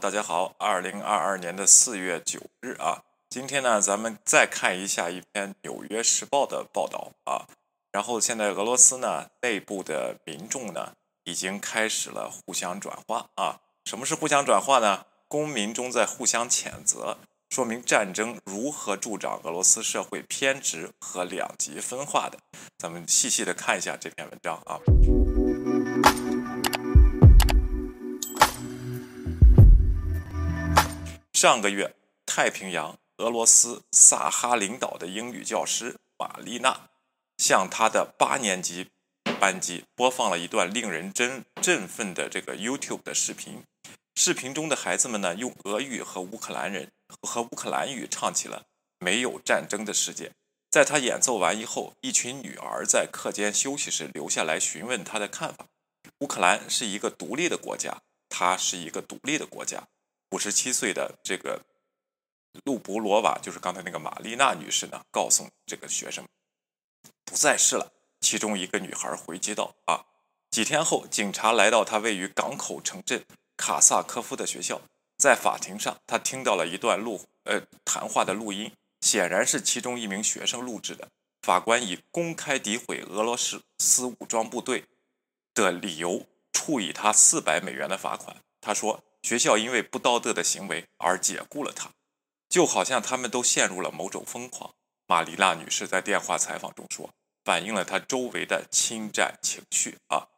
大家好，二零二二年的四月九日啊，今天呢，咱们再看一下一篇《纽约时报》的报道啊。然后现在俄罗斯呢内部的民众呢已经开始了互相转化啊。什么是互相转化呢？公民中在互相谴责，说明战争如何助长俄罗斯社会偏执和两极分化的。咱们细细的看一下这篇文章啊。上个月，太平洋俄罗斯萨哈林岛的英语教师玛丽娜向她的八年级班级播放了一段令人真振奋的这个 YouTube 的视频。视频中的孩子们呢，用俄语和乌克兰人和乌克兰语唱起了《没有战争的世界》。在他演奏完以后，一群女儿在课间休息时留下来询问他的看法。乌克兰是一个独立的国家，它是一个独立的国家。五十七岁的这个路布罗娃，就是刚才那个玛丽娜女士呢，告诉这个学生不在世了。其中一个女孩回击道：“啊，几天后，警察来到她位于港口城镇卡萨科夫的学校，在法庭上，他听到了一段录呃谈话的录音，显然是其中一名学生录制的。法官以公开诋毁俄罗斯武装部队的理由，处以他四百美元的罚款。他说。”学校因为不道德的行为而解雇了他，就好像他们都陷入了某种疯狂。玛丽娜女士在电话采访中说，反映了她周围的侵占情绪啊。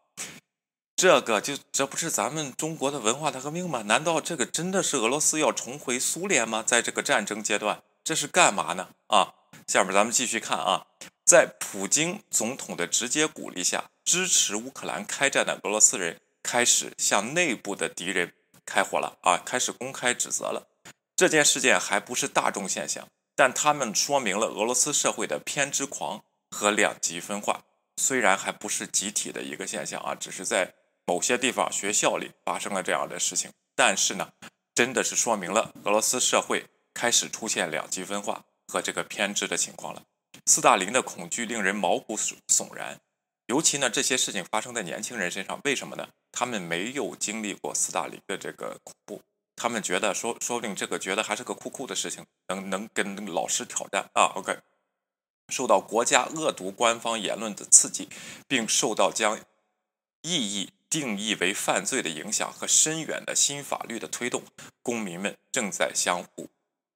这个就这不是咱们中国的文化大革命吗？难道这个真的是俄罗斯要重回苏联吗？在这个战争阶段，这是干嘛呢？啊，下面咱们继续看啊，在普京总统的直接鼓励下，支持乌克兰开战的俄罗斯人开始向内部的敌人。开火了啊！开始公开指责了。这件事件还不是大众现象，但他们说明了俄罗斯社会的偏执狂和两极分化。虽然还不是集体的一个现象啊，只是在某些地方学校里发生了这样的事情。但是呢，真的是说明了俄罗斯社会开始出现两极分化和这个偏执的情况了。斯大林的恐惧令人毛骨悚然。尤其呢，这些事情发生在年轻人身上，为什么呢？他们没有经历过斯大林的这个恐怖，他们觉得说说不定这个觉得还是个酷酷的事情，能能跟老师挑战啊。OK，受到国家恶毒官方言论的刺激，并受到将意义定义为犯罪的影响和深远的新法律的推动，公民们正在相互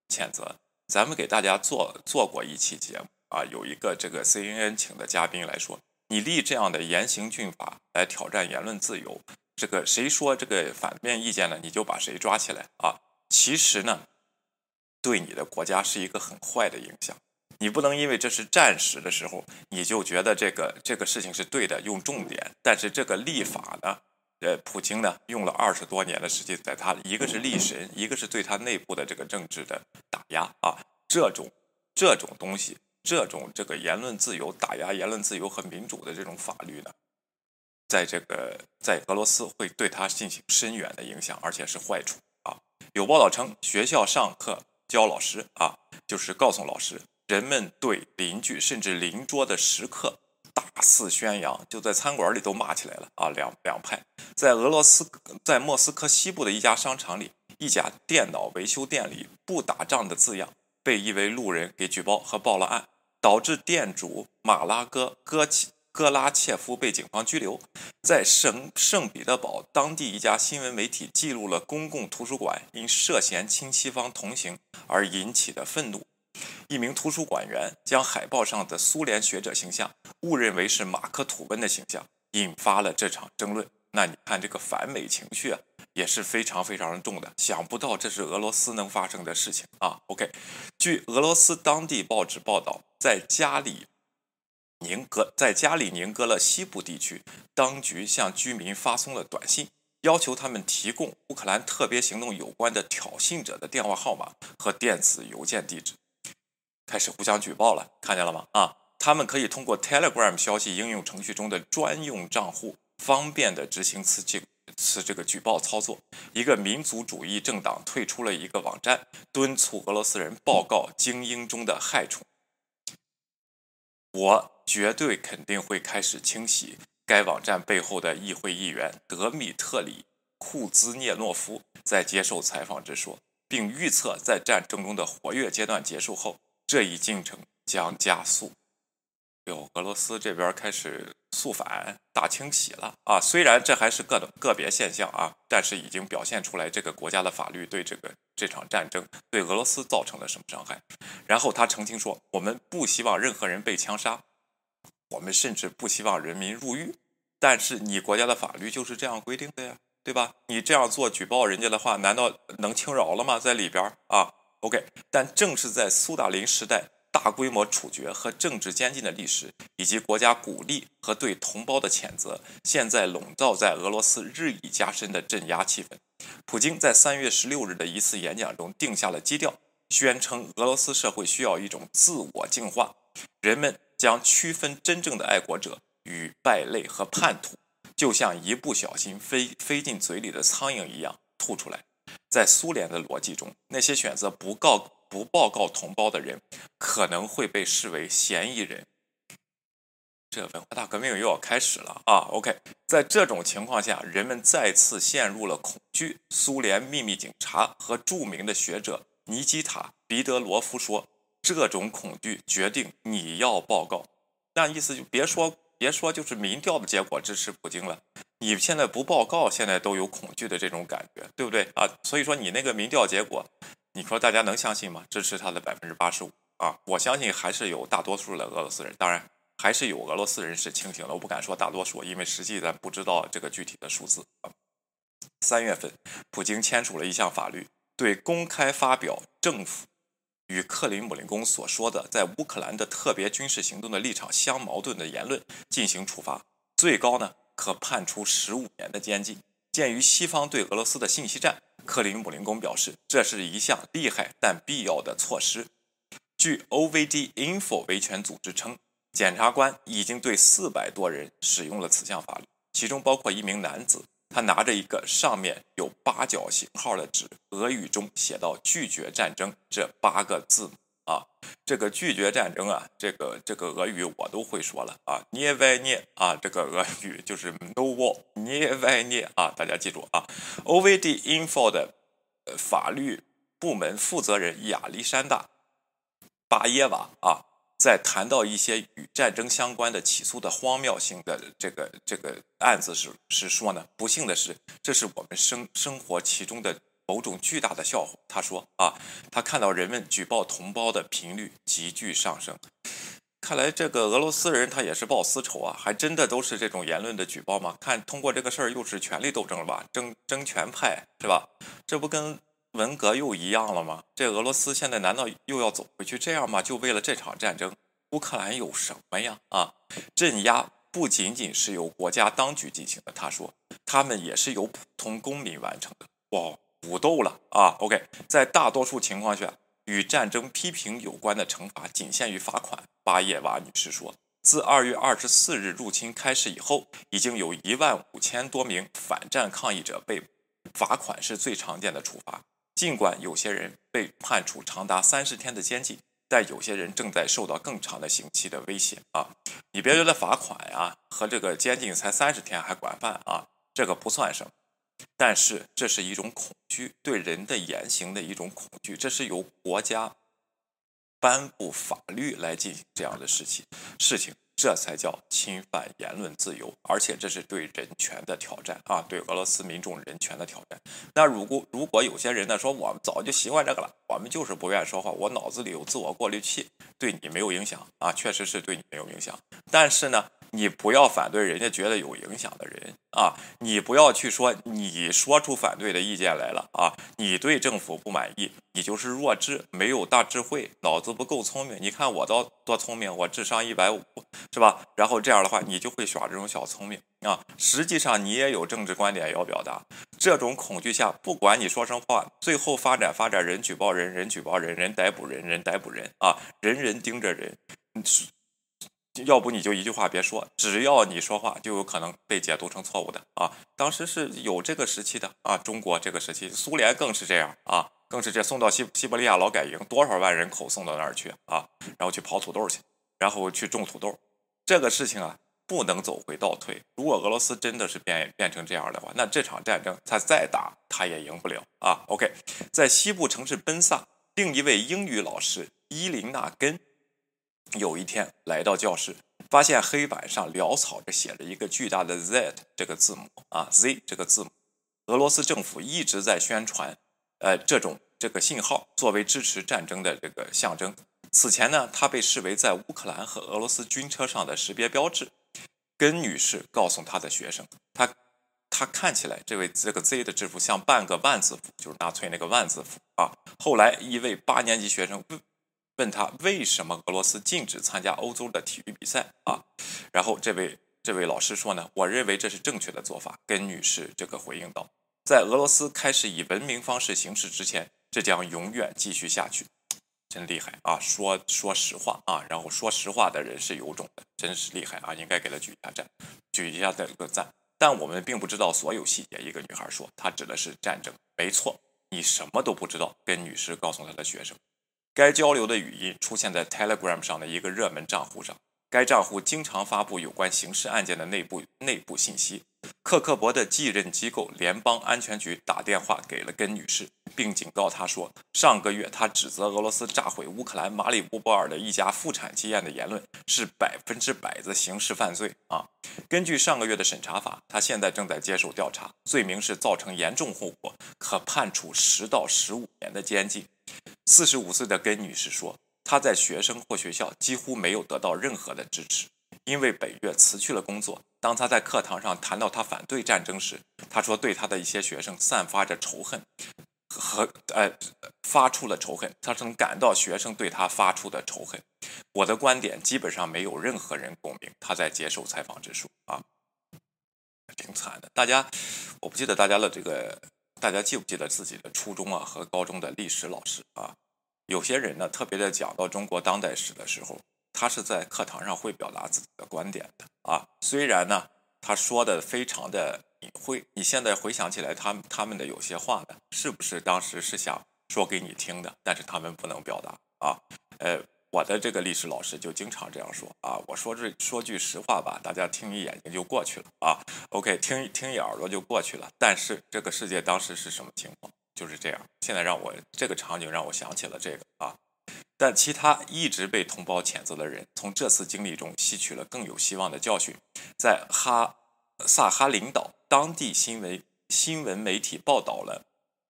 谴责。咱们给大家做做过一期节目啊，有一个这个 CNN 请的嘉宾来说。你立这样的严刑峻法来挑战言论自由，这个谁说这个反面意见呢？你就把谁抓起来啊！其实呢，对你的国家是一个很坏的影响。你不能因为这是战时的时候，你就觉得这个这个事情是对的，用重点。但是这个立法呢，呃，普京呢用了二十多年的时间，在他一个是立神，一个是对他内部的这个政治的打压啊，这种这种东西。这种这个言论自由打压言论自由和民主的这种法律呢，在这个在俄罗斯会对他进行深远的影响，而且是坏处啊。有报道称，学校上课教老师啊，就是告诉老师，人们对邻居甚至邻桌的食客大肆宣扬，就在餐馆里都骂起来了啊。两两派在俄罗斯在莫斯科西部的一家商场里，一家电脑维修店里“不打仗”的字样被一位路人给举报和报了案。导致店主马拉戈戈切戈拉切夫被警方拘留。在圣圣彼得堡，当地一家新闻媒体记录了公共图书馆因涉嫌亲西方同行而引起的愤怒。一名图书馆员将海报上的苏联学者形象误认为是马克吐温的形象，引发了这场争论。那你看这个反美情绪啊！也是非常非常重的，想不到这是俄罗斯能发生的事情啊！OK，据俄罗斯当地报纸报道，在加里宁格在加里宁格勒西部地区，当局向居民发送了短信，要求他们提供乌克兰特别行动有关的挑衅者的电话号码和电子邮件地址，开始互相举报了，看见了吗？啊，他们可以通过 Telegram 消息应用程序中的专用账户，方便的执行此举。此这个举报操作，一个民族主义政党退出了一个网站，敦促俄罗斯人报告精英中的害虫。我绝对肯定会开始清洗该网站背后的议会议员德米特里库兹涅诺夫在接受采访时说，并预测在战争中的活跃阶段结束后，这一进程将加速。有，俄罗斯这边开始肃反、大清洗了啊！虽然这还是个个别现象啊，但是已经表现出来这个国家的法律对这个这场战争对俄罗斯造成了什么伤害。然后他澄清说：“我们不希望任何人被枪杀，我们甚至不希望人民入狱。但是你国家的法律就是这样规定的呀，对吧？你这样做举报人家的话，难道能轻饶了吗？在里边啊？OK，但正是在苏大林时代。”大规模处决和政治监禁的历史，以及国家鼓励和对同胞的谴责，现在笼罩在俄罗斯日益加深的镇压气氛。普京在三月十六日的一次演讲中定下了基调，宣称俄罗斯社会需要一种自我净化，人们将区分真正的爱国者与败类和叛徒，就像一不小心飞飞进嘴里的苍蝇一样吐出来。在苏联的逻辑中，那些选择不告。不报告同胞的人可能会被视为嫌疑人。这文化大革命又要开始了啊！OK，在这种情况下，人们再次陷入了恐惧。苏联秘密警察和著名的学者尼基塔·彼得罗夫说：“这种恐惧决定你要报告。”那意思就别说别说，就是民调的结果支持普京了。你现在不报告，现在都有恐惧的这种感觉，对不对啊？所以说你那个民调结果。你说大家能相信吗？支持他的百分之八十五啊！我相信还是有大多数的俄罗斯人，当然还是有俄罗斯人是清醒的。我不敢说大多数，因为实际咱不知道这个具体的数字啊。三月份，普京签署了一项法律，对公开发表政府与克林姆林宫所说的在乌克兰的特别军事行动的立场相矛盾的言论进行处罚，最高呢可判处十五年的监禁。鉴于西方对俄罗斯的信息战。克林姆林宫表示，这是一项厉害但必要的措施。据 OVD Info 维权组织称，检察官已经对四百多人使用了此项法律，其中包括一名男子。他拿着一个上面有八角形号的纸，俄语中写到“拒绝战争”这八个字母。啊，这个拒绝战争啊，这个这个俄语我都会说了啊，涅外涅啊，这个俄语就是 no war，涅外涅啊，大家记住啊。OVD Info 的法律部门负责人亚历山大巴耶娃啊，在谈到一些与战争相关的起诉的荒谬性的这个这个案子时，是说呢，不幸的是，这是我们生生活其中的。某种巨大的笑话，他说啊，他看到人们举报同胞的频率急剧上升。看来这个俄罗斯人他也是报私仇啊，还真的都是这种言论的举报吗？看通过这个事儿又是权力斗争了吧？争争权派是吧？这不跟文革又一样了吗？这俄罗斯现在难道又要走回去这样吗？就为了这场战争？乌克兰有什么呀？啊，镇压不仅仅是由国家当局进行的，他说，他们也是由普通公民完成的。哇！武斗了啊！OK，在大多数情况下，与战争批评有关的惩罚仅限于罚款。巴耶娃女士说，自二月二十四日入侵开始以后，已经有一万五千多名反战抗议者被罚款是最常见的处罚。尽管有些人被判处长达三十天的监禁，但有些人正在受到更长的刑期的威胁啊！你别觉得罚款呀和这个监禁才三十天还管饭啊，这个不算什么。但是这是一种恐惧，对人的言行的一种恐惧，这是由国家颁布法律来进行这样的事情，事情这才叫侵犯言论自由，而且这是对人权的挑战啊，对俄罗斯民众人权的挑战。那如果如果有些人呢说我们早就习惯这个了，我们就是不愿意说话，我脑子里有自我过滤器，对你没有影响啊，确实是对你没有影响，但是呢。你不要反对人家觉得有影响的人啊！你不要去说你说出反对的意见来了啊！你对政府不满意，你就是弱智，没有大智慧，脑子不够聪明。你看我倒多聪明，我智商一百五，是吧？然后这样的话，你就会耍这种小聪明啊！实际上你也有政治观点要表达。这种恐惧下，不管你说什么话，最后发展发展人举报人，人举报人，人逮捕人，人逮捕人啊！人人盯着人，要不你就一句话别说，只要你说话，就有可能被解读成错误的啊！当时是有这个时期的啊，中国这个时期，苏联更是这样啊，更是这送到西西伯利亚劳改营，多少万人口送到那儿去啊，然后去刨土豆去，然后去种土豆，这个事情啊，不能走回倒退。如果俄罗斯真的是变变成这样的话，那这场战争他再打他也赢不了啊。OK，在西部城市奔萨，另一位英语老师伊琳娜根有一天来到教室，发现黑板上潦草着写着一个巨大的 Z 这个字母啊，Z 这个字母。俄罗斯政府一直在宣传，呃，这种这个信号作为支持战争的这个象征。此前呢，它被视为在乌克兰和俄罗斯军车上的识别标志。根女士告诉她的学生，她她看起来这位这个 Z 的制服像半个万字符，就是纳粹那个万字符啊。后来一位八年级学生问他为什么俄罗斯禁止参加欧洲的体育比赛啊？然后这位这位老师说呢，我认为这是正确的做法。根女士这个回应道。在俄罗斯开始以文明方式行事之前，这将永远继续下去。真厉害啊！说说实话啊，然后说实话的人是有种的，真是厉害啊！应该给他举一下赞，举一下这个赞。但我们并不知道所有细节。一个女孩说，她指的是战争。没错，你什么都不知道。跟女士告诉她的学生，该交流的语音出现在 Telegram 上的一个热门账户上。该账户经常发布有关刑事案件的内部内部信息。克克伯的继任机构联邦安全局打电话给了根女士，并警告她说，上个月她指责俄罗斯炸毁乌克兰马里乌波尔的一家妇产医院的言论是百分之百的刑事犯罪啊！根据上个月的审查法，她现在正在接受调查，罪名是造成严重后果，可判处十到十五年的监禁。四十五岁的根女士说。她在学生或学校几乎没有得到任何的支持，因为本月辞去了工作。当她在课堂上谈到她反对战争时，她说对她的一些学生散发着仇恨和呃发出了仇恨。她曾感到学生对她发出的仇恨。我的观点基本上没有任何人共鸣。她在接受采访之说啊，挺惨的。大家，我不记得大家的这个，大家记不记得自己的初中啊和高中的历史老师啊？有些人呢，特别的讲到中国当代史的时候，他是在课堂上会表达自己的观点的啊。虽然呢，他说的非常的隐晦，你现在回想起来，他们他们的有些话呢，是不是当时是想说给你听的？但是他们不能表达啊。呃，我的这个历史老师就经常这样说啊。我说这说句实话吧，大家听一眼睛就过去了啊。OK，听听一耳朵就过去了。但是这个世界当时是什么情况？就是这样，现在让我这个场景让我想起了这个啊，但其他一直被同胞谴责的人，从这次经历中吸取了更有希望的教训。在哈萨哈林岛，当地新闻新闻媒体报道了，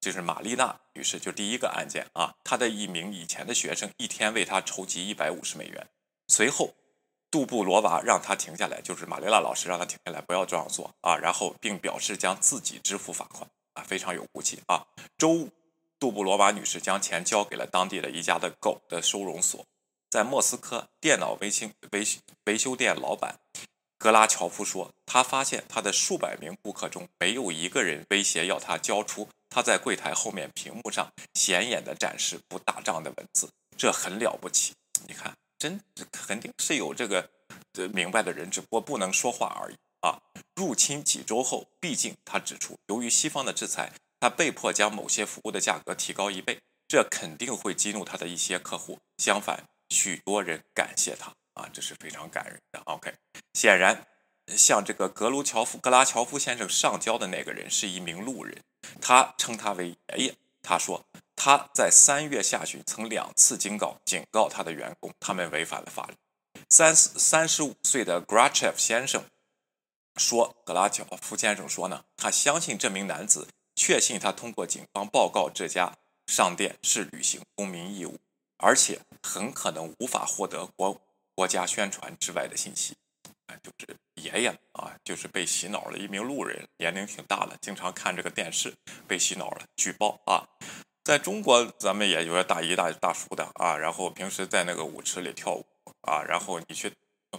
就是玛丽娜女士就第一个案件啊，她的一名以前的学生一天为她筹集一百五十美元，随后杜布罗娃让她停下来，就是玛丽娜老师让她停下来，不要这样做啊，然后并表示将自己支付罚款。啊，非常有骨气啊！周五，杜布罗娃女士将钱交给了当地的一家的狗的收容所。在莫斯科，电脑维修维维修店老板格拉乔夫说，他发现他的数百名顾客中没有一个人威胁要他交出他在柜台后面屏幕上显眼的展示不打仗的文字，这很了不起。你看，真肯定是有这个呃明白的人，只不过不能说话而已。啊！入侵几周后，毕竟他指出，由于西方的制裁，他被迫将某些服务的价格提高一倍，这肯定会激怒他的一些客户。相反，许多人感谢他啊，这是非常感人的。OK，显然，向这个格卢乔夫、格拉乔夫先生上交的那个人是一名路人，他称他为爷爷。他说他在三月下旬曾两次警告警告他的员工，他们违反了法律。三十三十五岁的 Grachev 先生。说格拉乔夫先生说呢，他相信这名男子确信他通过警方报告这家商店是履行公民义务，而且很可能无法获得国国家宣传之外的信息。啊就是爷爷啊，就是被洗脑了一名路人，年龄挺大了，经常看这个电视，被洗脑了。举报啊，在中国咱们也有个大姨大大叔的啊，然后平时在那个舞池里跳舞啊，然后你去。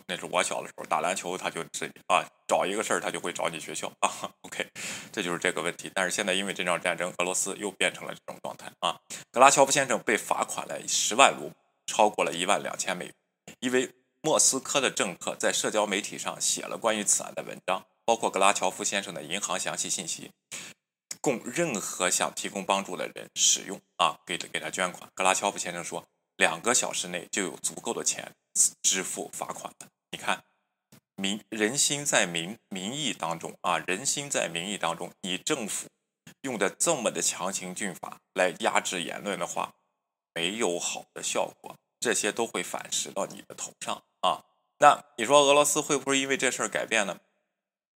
那是我小的时候打篮球，他就是啊找一个事儿，他就会找你学校啊。OK，这就是这个问题。但是现在因为这场战争，俄罗斯又变成了这种状态啊。格拉乔夫先生被罚款了十万卢布，超过了一万两千美元。因为莫斯科的政客在社交媒体上写了关于此案的文章，包括格拉乔夫先生的银行详细信息，供任何想提供帮助的人使用啊，给给他捐款。格拉乔夫先生说，两个小时内就有足够的钱。支付罚款的，你看，民人心在民民意当中啊，人心在民意当中，你政府用的这么的强行军法来压制言论的话，没有好的效果，这些都会反噬到你的头上啊。那你说俄罗斯会不会因为这事儿改变呢？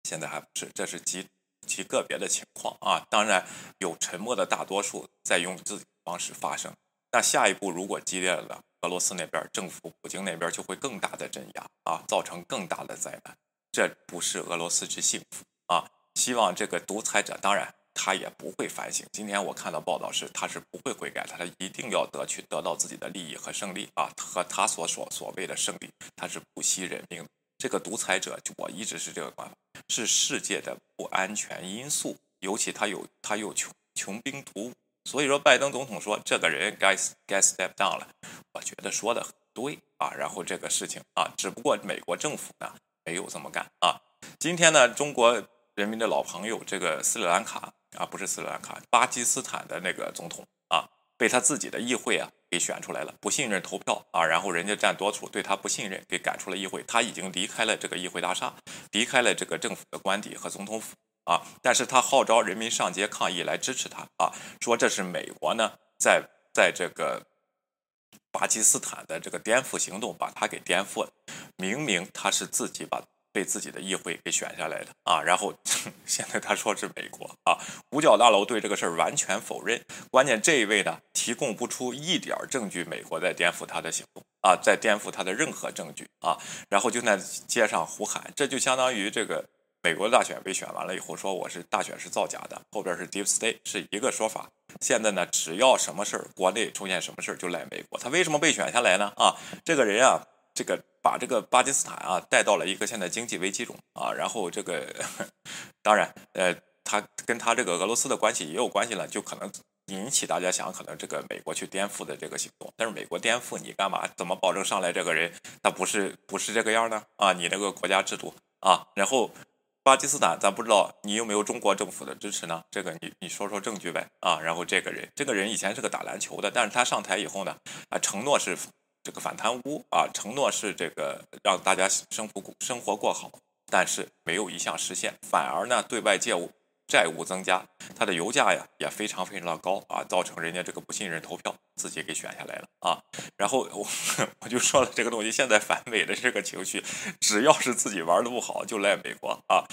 现在还不是，这是极极个别的情况啊。当然有沉默的大多数在用自己的方式发声。那下一步如果激烈了，俄罗斯那边政府普京那边就会更大的镇压啊，造成更大的灾难。这不是俄罗斯之幸福啊！希望这个独裁者，当然他也不会反省。今天我看到报道是，他是不会悔改，他一定要得去得到自己的利益和胜利啊，和他所所所谓的胜利，他是不惜人命。这个独裁者，我一直是这个观法，是世界的不安全因素，尤其他有他又穷穷兵黩武。所以说，拜登总统说这个人该该 step down 了，我觉得说的很对啊。然后这个事情啊，只不过美国政府呢没有这么干啊。今天呢，中国人民的老朋友这个斯里兰卡啊，不是斯里兰卡，巴基斯坦的那个总统啊，被他自己的议会啊给选出来了，不信任投票啊，然后人家占多数，对他不信任，给赶出了议会。他已经离开了这个议会大厦，离开了这个政府的官邸和总统府。啊！但是他号召人民上街抗议来支持他啊，说这是美国呢在在这个巴基斯坦的这个颠覆行动把他给颠覆了。明明他是自己把被自己的议会给选下来的啊，然后 现在他说是美国啊，五角大楼对这个事儿完全否认。关键这一位呢提供不出一点证据，美国在颠覆他的行动啊，在颠覆他的任何证据啊，然后就在街上呼喊，这就相当于这个。美国大选被选完了以后，说我是大选是造假的，后边是 deep state 是一个说法。现在呢，只要什么事儿，国内出现什么事儿，就赖美国。他为什么被选下来呢？啊，这个人啊，这个把这个巴基斯坦啊带到了一个现在经济危机中啊，然后这个当然，呃，他跟他这个俄罗斯的关系也有关系了，就可能引起大家想，可能这个美国去颠覆的这个行动。但是美国颠覆你干嘛？怎么保证上来这个人他不是不是这个样呢？啊，你那个国家制度啊，然后。巴基斯坦，咱不知道你有没有中国政府的支持呢？这个你你说说证据呗啊！然后这个人，这个人以前是个打篮球的，但是他上台以后呢，啊，承诺是这个反贪污啊，承诺是这个让大家生活生活过好，但是没有一项实现，反而呢对外借务债务增加，它的油价呀也非常非常的高啊，造成人家这个不信任投票。自己给选下来了啊，然后我我就说了这个东西，现在反美的这个情绪，只要是自己玩的不好，就赖美国啊，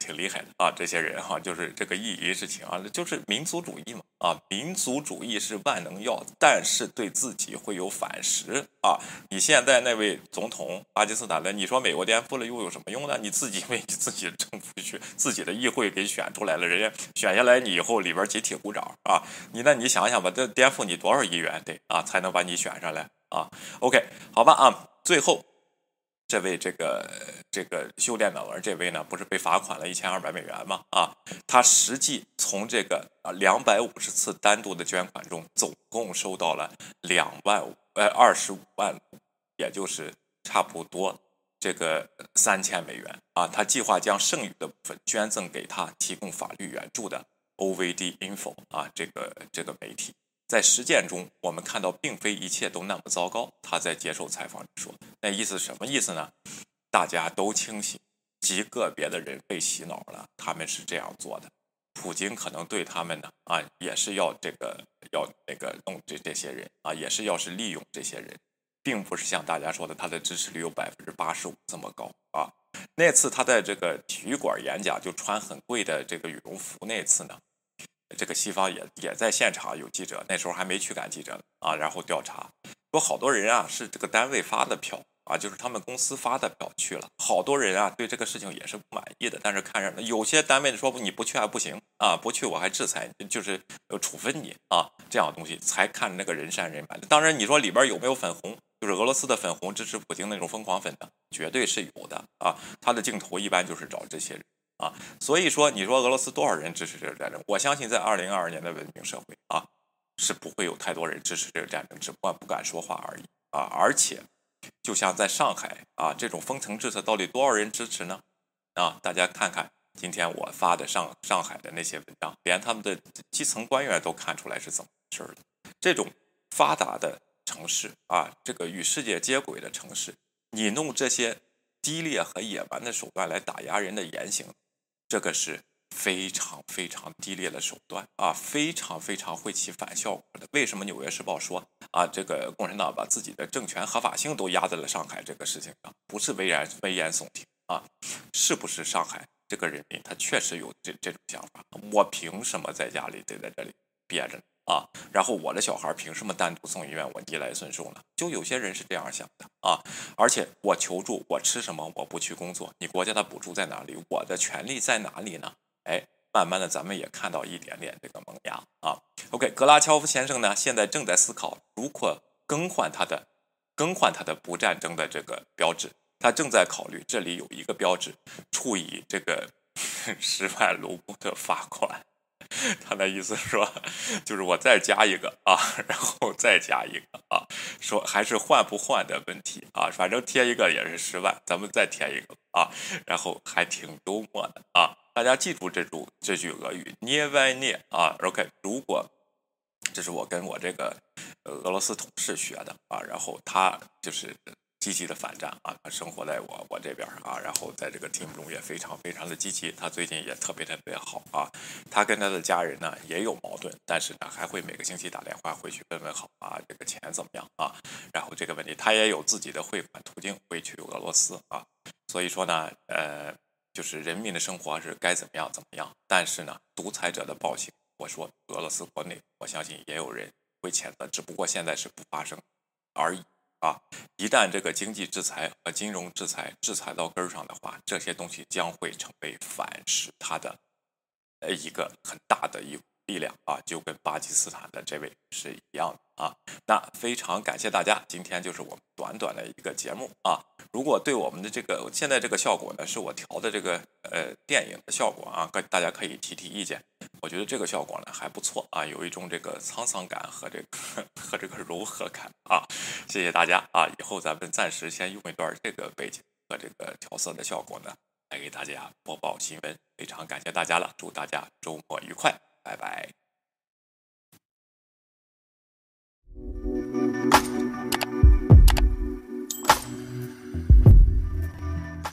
挺厉害的啊，这些人哈，就是这个意淫事情啊，就是民族主义嘛啊，民族主义是万能药，但是对自己会有反噬啊。你现在那位总统巴基斯坦的，你说美国颠覆了又有什么用呢？你自己为你自己的政府去自己的议会给选出来了，人家选下来你以后里边集体鼓掌啊，你那你想想吧，这颠覆你多少？二亿元得啊，才能把你选上来啊。OK，好吧啊。最后，这位这个这个修电脑的这位呢，不是被罚款了一千二百美元吗？啊，他实际从这个啊两百五十次单独的捐款中，总共收到了两万呃二十五万，也就是差不多这个三千美元啊。他计划将剩余的部分捐赠给他提供法律援助的 OVD Info 啊这个这个媒体。在实践中，我们看到并非一切都那么糟糕。他在接受采访说：“那意思什么意思呢？大家都清醒，极个别的人被洗脑了，他们是这样做的。普京可能对他们呢，啊，也是要这个要那个弄这这些人啊，也是要是利用这些人，并不是像大家说的他的支持率有百分之八十五这么高啊。那次他在这个体育馆演讲，就穿很贵的这个羽绒服，那次呢。”这个西方也也在现场有记者，那时候还没驱赶记者呢啊，然后调查说好多人啊是这个单位发的票啊，就是他们公司发的票去了，好多人啊对这个事情也是不满意的，但是看着有些单位说你不去还不行啊，不去我还制裁，就是处分你啊，这样东西才看那个人山人海。当然你说里边有没有粉红，就是俄罗斯的粉红支持普京那种疯狂粉的，绝对是有的啊，他的镜头一般就是找这些人。啊，所以说，你说俄罗斯多少人支持这个战争？我相信，在二零二二年的文明社会啊，是不会有太多人支持这个战争，只不过不敢说话而已啊。而且，就像在上海啊，这种封城政策到底多少人支持呢？啊，大家看看今天我发的上上海的那些文章，连他们的基层官员都看出来是怎么回事的。这种发达的城市啊，这个与世界接轨的城市，你弄这些。低劣和野蛮的手段来打压人的言行，这个是非常非常低劣的手段啊，非常非常会起反效果的。为什么《纽约时报》说啊，这个共产党把自己的政权合法性都压在了上海这个事情上，不是危言危言耸听啊？是不是上海这个人民他确实有这这种想法？我凭什么在家里得在这里憋着？啊，然后我的小孩凭什么单独送医院？我逆来顺受呢？就有些人是这样想的啊。而且我求助，我吃什么？我不去工作，你国家的补助在哪里？我的权利在哪里呢？哎，慢慢的，咱们也看到一点点这个萌芽啊。OK，格拉乔夫先生呢，现在正在思考如何更换他的更换他的不战争的这个标志。他正在考虑，这里有一个标志，处以这个 十万卢布的罚款。他的意思是说，就是我再加一个啊，然后再加一个啊，说还是换不换的问题啊，反正贴一个也是十万，咱们再贴一个啊，然后还挺幽默的啊，大家记住这句这句俄语捏歪捏啊，OK，如果这是我跟我这个俄罗斯同事学的啊，然后他就是。积极的反战啊，他生活在我我这边啊，然后在这个 team 中也非常非常的积极。他最近也特别特别好啊。他跟他的家人呢也有矛盾，但是呢还会每个星期打电话回去问问好啊，这个钱怎么样啊？然后这个问题他也有自己的汇款途径回去俄罗斯啊。所以说呢，呃，就是人民的生活是该怎么样怎么样。但是呢，独裁者的暴行，我说俄罗斯国内，我相信也有人会谴责，只不过现在是不发生而已。啊，一旦这个经济制裁和金融制裁制裁到根儿上的话，这些东西将会成为反噬它的呃一个很大的一力量啊，就跟巴基斯坦的这位是一样的啊。那非常感谢大家，今天就是我们短短的一个节目啊。如果对我们的这个现在这个效果呢，是我调的这个呃电影的效果啊，跟大家可以提提意见。我觉得这个效果呢还不错啊，有一种这个沧桑感和这个 和这个柔和感啊。谢谢大家啊！以后咱们暂时先用一段这个背景和这个调色的效果呢，来给大家播报新闻。非常感谢大家了，祝大家周末愉快，拜拜。